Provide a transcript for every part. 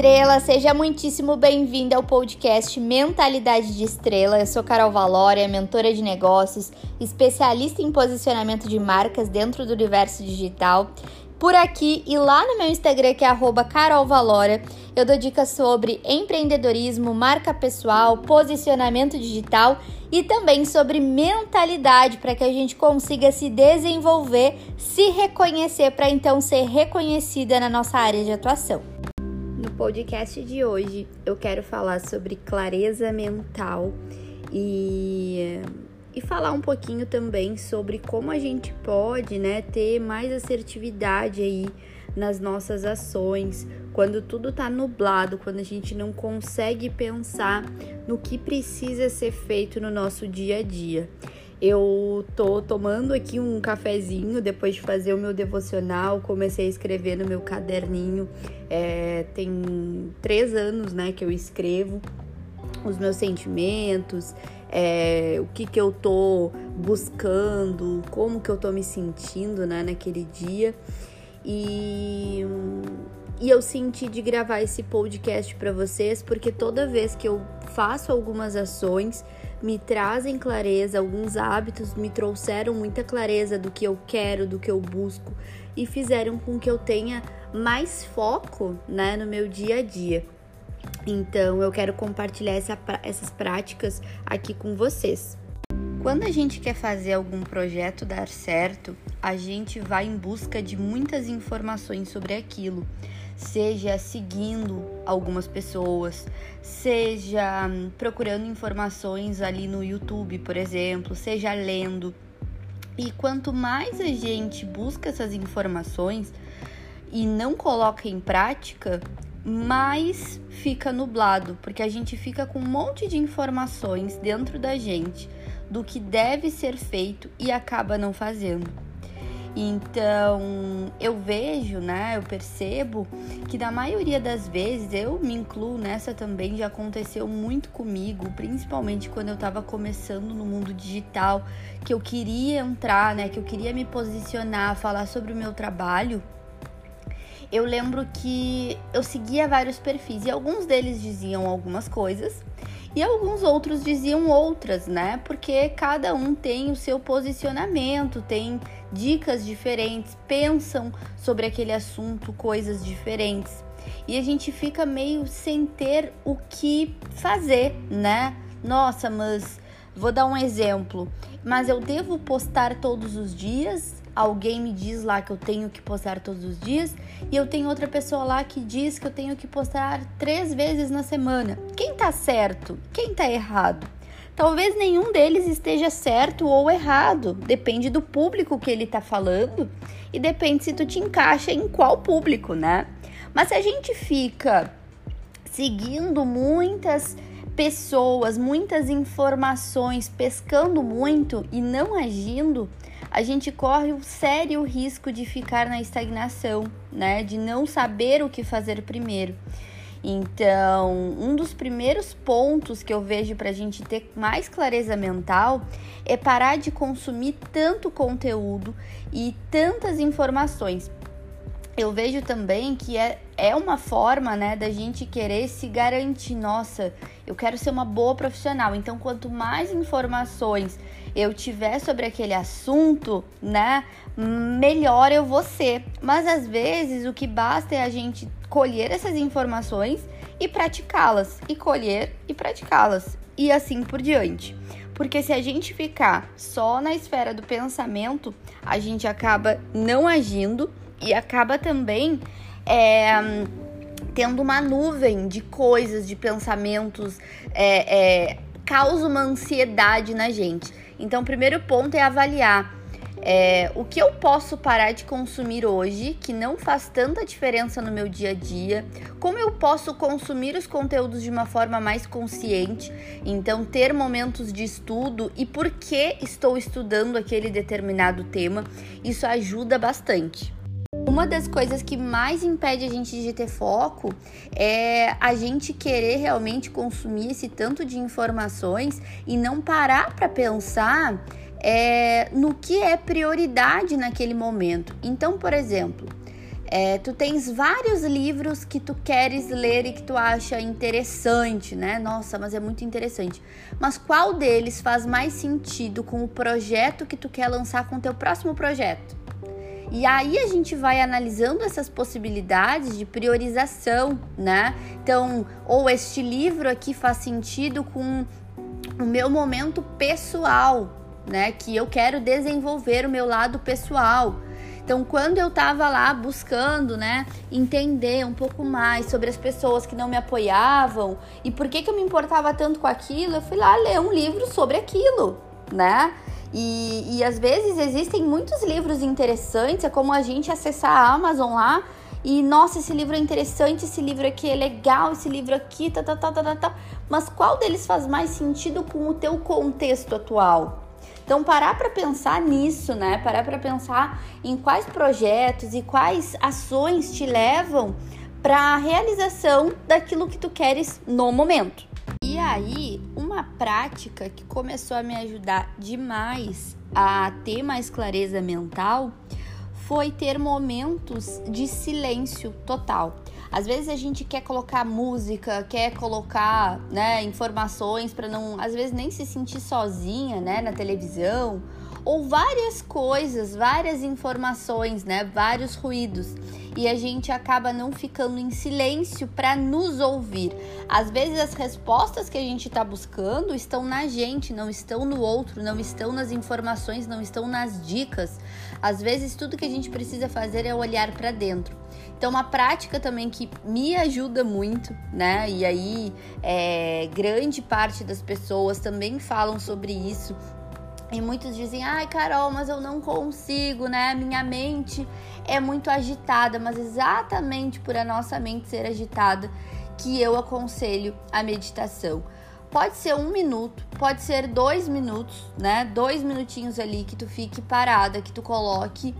estrela, seja muitíssimo bem-vinda ao podcast Mentalidade de Estrela. Eu sou Carol Valória, mentora de negócios, especialista em posicionamento de marcas dentro do universo digital. Por aqui e lá no meu Instagram, que é carolvalória, eu dou dicas sobre empreendedorismo, marca pessoal, posicionamento digital e também sobre mentalidade para que a gente consiga se desenvolver, se reconhecer para então ser reconhecida na nossa área de atuação. No podcast de hoje, eu quero falar sobre clareza mental e, e falar um pouquinho também sobre como a gente pode, né, ter mais assertividade aí nas nossas ações, quando tudo tá nublado, quando a gente não consegue pensar no que precisa ser feito no nosso dia a dia. Eu tô tomando aqui um cafezinho depois de fazer o meu devocional, comecei a escrever no meu caderninho. É, tem três anos, né, que eu escrevo os meus sentimentos, é, o que que eu tô buscando, como que eu tô me sentindo, né, naquele dia. E e eu senti de gravar esse podcast para vocês porque toda vez que eu faço algumas ações, me trazem clareza, alguns hábitos me trouxeram muita clareza do que eu quero, do que eu busco e fizeram com que eu tenha mais foco, né, no meu dia a dia. Então, eu quero compartilhar essa, essas práticas aqui com vocês. Quando a gente quer fazer algum projeto dar certo, a gente vai em busca de muitas informações sobre aquilo seja seguindo algumas pessoas, seja hum, procurando informações ali no YouTube, por exemplo, seja lendo. E quanto mais a gente busca essas informações e não coloca em prática, mais fica nublado, porque a gente fica com um monte de informações dentro da gente do que deve ser feito e acaba não fazendo. Então, eu vejo, né, eu percebo que na maioria das vezes, eu me incluo nessa também, já aconteceu muito comigo, principalmente quando eu estava começando no mundo digital, que eu queria entrar, né, que eu queria me posicionar, falar sobre o meu trabalho. Eu lembro que eu seguia vários perfis e alguns deles diziam algumas coisas e alguns outros diziam outras, né? Porque cada um tem o seu posicionamento, tem dicas diferentes, pensam sobre aquele assunto coisas diferentes. E a gente fica meio sem ter o que fazer, né? Nossa, mas vou dar um exemplo. Mas eu devo postar todos os dias? alguém me diz lá que eu tenho que postar todos os dias e eu tenho outra pessoa lá que diz que eu tenho que postar três vezes na semana. Quem tá certo? Quem tá errado? Talvez nenhum deles esteja certo ou errado, depende do público que ele tá falando e depende se tu te encaixa em qual público, né? Mas se a gente fica seguindo muitas pessoas, muitas informações, pescando muito e não agindo, a gente corre o sério risco de ficar na estagnação, né? De não saber o que fazer primeiro. Então, um dos primeiros pontos que eu vejo para a gente ter mais clareza mental é parar de consumir tanto conteúdo e tantas informações. Eu vejo também que é, é uma forma né, da gente querer se garantir. Nossa, eu quero ser uma boa profissional. Então, quanto mais informações eu tiver sobre aquele assunto, né, melhor eu vou ser. Mas às vezes o que basta é a gente colher essas informações e praticá-las, e colher e praticá-las, e assim por diante. Porque se a gente ficar só na esfera do pensamento, a gente acaba não agindo e acaba também é, tendo uma nuvem de coisas, de pensamentos, é, é, causa uma ansiedade na gente. Então, o primeiro ponto é avaliar é, o que eu posso parar de consumir hoje que não faz tanta diferença no meu dia a dia, como eu posso consumir os conteúdos de uma forma mais consciente, então ter momentos de estudo e por que estou estudando aquele determinado tema, isso ajuda bastante. Uma das coisas que mais impede a gente de ter foco é a gente querer realmente consumir esse tanto de informações e não parar para pensar é, no que é prioridade naquele momento. Então, por exemplo, É, tu tens vários livros que tu queres ler e que tu acha interessante, né? Nossa, mas é muito interessante. Mas qual deles faz mais sentido com o projeto que tu quer lançar com o teu próximo projeto? E aí a gente vai analisando essas possibilidades de priorização, né? Então, ou este livro aqui faz sentido com o meu momento pessoal, né? Que eu quero desenvolver o meu lado pessoal. Então, quando eu tava lá buscando, né, entender um pouco mais sobre as pessoas que não me apoiavam e por que, que eu me importava tanto com aquilo, eu fui lá ler um livro sobre aquilo, né? E, e às vezes existem muitos livros interessantes, é como a gente acessar a Amazon lá e nossa, esse livro é interessante, esse livro aqui é legal, esse livro aqui, tá, tá, tá, tá, tá, tá. Mas qual deles faz mais sentido com o teu contexto atual? Então, parar para pensar nisso, né? Parar para pensar em quais projetos e quais ações te levam para a realização daquilo que tu queres no momento. Aí, uma prática que começou a me ajudar demais a ter mais clareza mental foi ter momentos de silêncio total. Às vezes a gente quer colocar música, quer colocar, né, informações para não, às vezes nem se sentir sozinha, né, na televisão, ou várias coisas, várias informações, né, vários ruídos. E a gente acaba não ficando em silêncio para nos ouvir. Às vezes as respostas que a gente está buscando estão na gente, não estão no outro, não estão nas informações, não estão nas dicas. Às vezes tudo que a gente precisa fazer é olhar para dentro. Então, uma prática também que me ajuda muito, né? E aí, é, grande parte das pessoas também falam sobre isso. E muitos dizem, ai Carol, mas eu não consigo, né? Minha mente é muito agitada, mas exatamente por a nossa mente ser agitada que eu aconselho a meditação. Pode ser um minuto, pode ser dois minutos, né? Dois minutinhos ali que tu fique parada, que tu coloque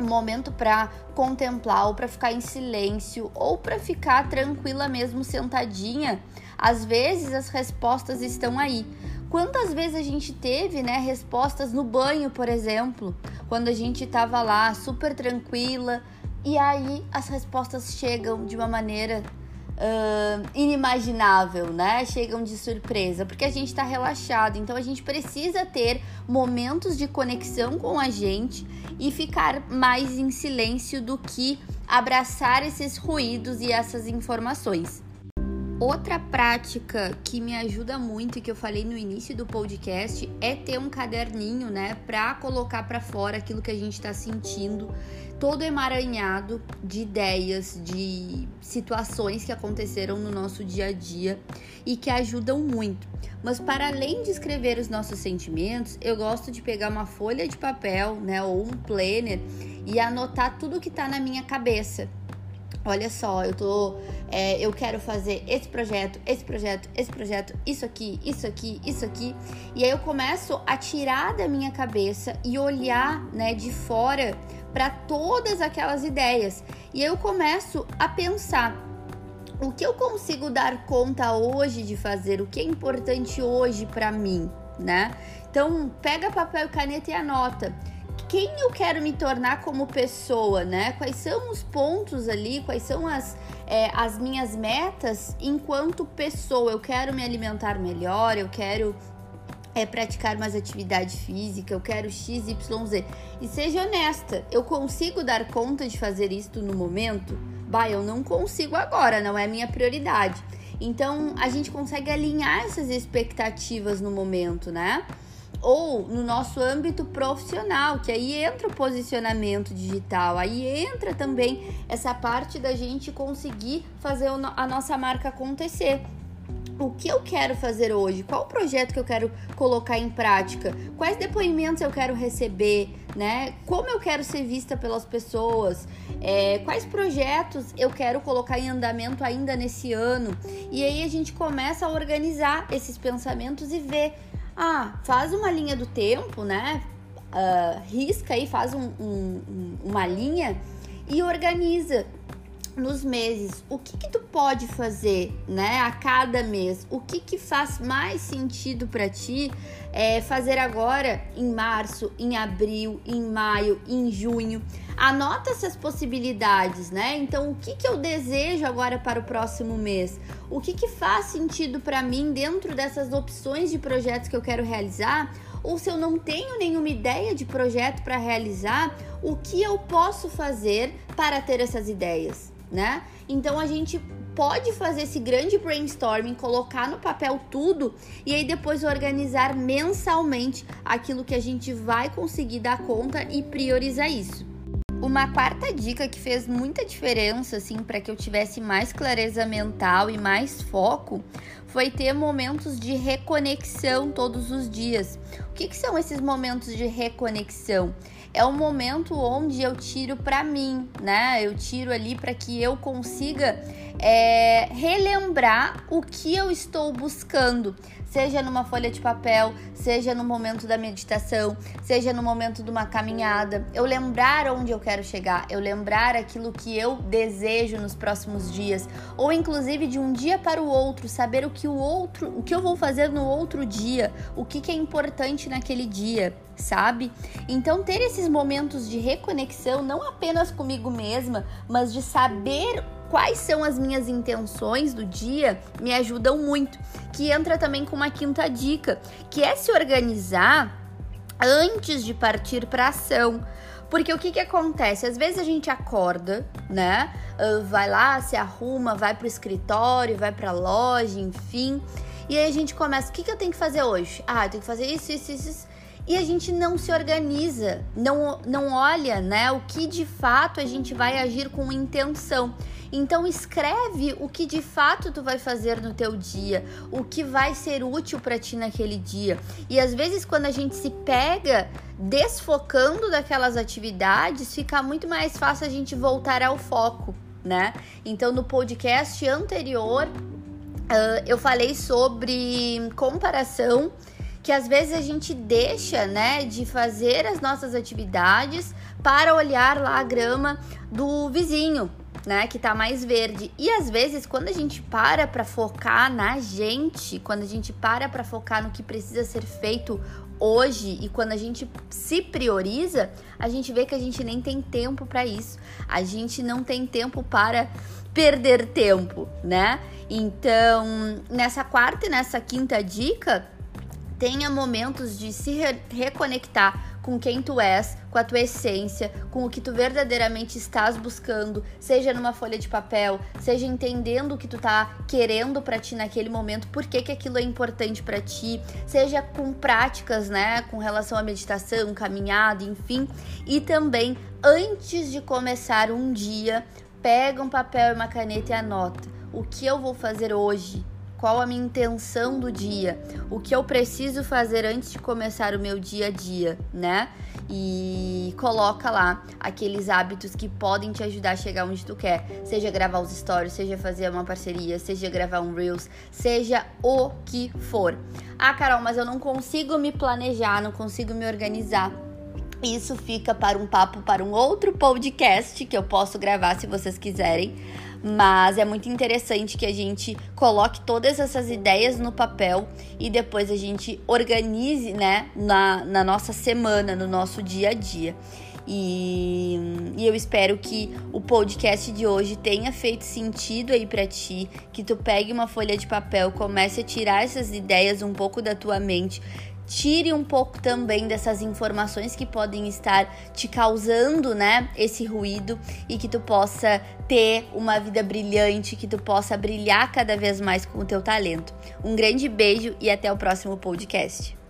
um momento para contemplar ou para ficar em silêncio ou para ficar tranquila mesmo sentadinha, às vezes as respostas estão aí. Quantas vezes a gente teve, né, respostas no banho, por exemplo, quando a gente tava lá super tranquila e aí as respostas chegam de uma maneira uh, inimaginável, né? Chegam de surpresa, porque a gente está relaxado. Então a gente precisa ter momentos de conexão com a gente e ficar mais em silêncio do que abraçar esses ruídos e essas informações. Outra prática que me ajuda muito e que eu falei no início do podcast é ter um caderninho, né, para colocar para fora aquilo que a gente está sentindo, todo emaranhado de ideias, de situações que aconteceram no nosso dia a dia e que ajudam muito. Mas para além de escrever os nossos sentimentos, eu gosto de pegar uma folha de papel, né, ou um planner e anotar tudo que está na minha cabeça olha só, eu tô, é, eu quero fazer esse projeto, esse projeto, esse projeto, isso aqui, isso aqui, isso aqui, e aí eu começo a tirar da minha cabeça e olhar, né, de fora para todas aquelas ideias, e aí eu começo a pensar o que eu consigo dar conta hoje de fazer, o que é importante hoje para mim, né? Então pega papel e caneta e anota quem eu quero me tornar como pessoa, né? Quais são os pontos ali, quais são as, é, as minhas metas enquanto pessoa. Eu quero me alimentar melhor, eu quero é, praticar mais atividade física, eu quero X, Y, Z. E seja honesta, eu consigo dar conta de fazer isto no momento? Bah, eu não consigo agora, não é minha prioridade. Então a gente consegue alinhar essas expectativas no momento, né? Ou no nosso âmbito profissional, que aí entra o posicionamento digital, aí entra também essa parte da gente conseguir fazer a nossa marca acontecer. O que eu quero fazer hoje? Qual o projeto que eu quero colocar em prática? Quais depoimentos eu quero receber? Né? Como eu quero ser vista pelas pessoas? É, quais projetos eu quero colocar em andamento ainda nesse ano? E aí a gente começa a organizar esses pensamentos e ver ah, faz uma linha do tempo, né? Uh, risca aí, faz um, um, uma linha e organiza. Nos meses, o que que tu pode fazer, né, a cada mês? O que que faz mais sentido para ti é, fazer agora em março, em abril, em maio, em junho? Anota essas possibilidades, né? Então, o que que eu desejo agora para o próximo mês? O que que faz sentido para mim dentro dessas opções de projetos que eu quero realizar? Ou se eu não tenho nenhuma ideia de projeto para realizar, o que eu posso fazer para ter essas ideias? Né? Então a gente pode fazer esse grande brainstorming, colocar no papel tudo e aí depois organizar mensalmente aquilo que a gente vai conseguir dar conta e priorizar isso. Uma quarta dica que fez muita diferença assim para que eu tivesse mais clareza mental e mais foco foi ter momentos de reconexão todos os dias. O que, que são esses momentos de reconexão? é um momento onde eu tiro para mim, né? Eu tiro ali para que eu consiga é, relembrar o que eu estou buscando, seja numa folha de papel, seja no momento da meditação, seja no momento de uma caminhada. Eu lembrar onde eu quero chegar, eu lembrar aquilo que eu desejo nos próximos dias, ou inclusive de um dia para o outro, saber o que o outro, o que eu vou fazer no outro dia, o que, que é importante naquele dia sabe? Então, ter esses momentos de reconexão, não apenas comigo mesma, mas de saber quais são as minhas intenções do dia, me ajudam muito. Que entra também com uma quinta dica, que é se organizar antes de partir para ação. Porque o que que acontece? Às vezes a gente acorda, né? Uh, vai lá, se arruma, vai pro escritório, vai pra loja, enfim. E aí a gente começa, o que que eu tenho que fazer hoje? Ah, eu tenho que fazer isso, isso, isso, isso e a gente não se organiza, não, não olha né, o que de fato a gente vai agir com intenção. Então escreve o que de fato tu vai fazer no teu dia, o que vai ser útil para ti naquele dia. E às vezes quando a gente se pega desfocando daquelas atividades, fica muito mais fácil a gente voltar ao foco, né? Então no podcast anterior uh, eu falei sobre comparação que às vezes a gente deixa, né, de fazer as nossas atividades para olhar lá a grama do vizinho, né, que tá mais verde. E às vezes quando a gente para para focar na gente, quando a gente para para focar no que precisa ser feito hoje e quando a gente se prioriza, a gente vê que a gente nem tem tempo para isso. A gente não tem tempo para perder tempo, né? Então, nessa quarta e nessa quinta dica, tenha momentos de se re reconectar com quem tu és, com a tua essência, com o que tu verdadeiramente estás buscando, seja numa folha de papel, seja entendendo o que tu tá querendo para ti naquele momento, por que, que aquilo é importante para ti, seja com práticas, né, com relação à meditação, caminhada, enfim, e também antes de começar um dia, pega um papel e uma caneta e anota o que eu vou fazer hoje, qual a minha intenção do dia, o que eu preciso fazer antes de começar o meu dia a dia, né? E coloca lá aqueles hábitos que podem te ajudar a chegar onde tu quer, seja gravar os stories, seja fazer uma parceria, seja gravar um reels, seja o que for. Ah, Carol, mas eu não consigo me planejar, não consigo me organizar. Isso fica para um papo para um outro podcast que eu posso gravar se vocês quiserem mas é muito interessante que a gente coloque todas essas ideias no papel e depois a gente organize, né, na, na nossa semana, no nosso dia a dia. E, e, eu espero que o podcast de hoje tenha feito sentido aí para ti, que tu pegue uma folha de papel, comece a tirar essas ideias um pouco da tua mente, tire um pouco também dessas informações que podem estar te causando, né, esse ruído e que tu possa ter uma vida brilhante, que tu possa brilhar cada vez mais com o teu talento. Um grande beijo e até o próximo podcast.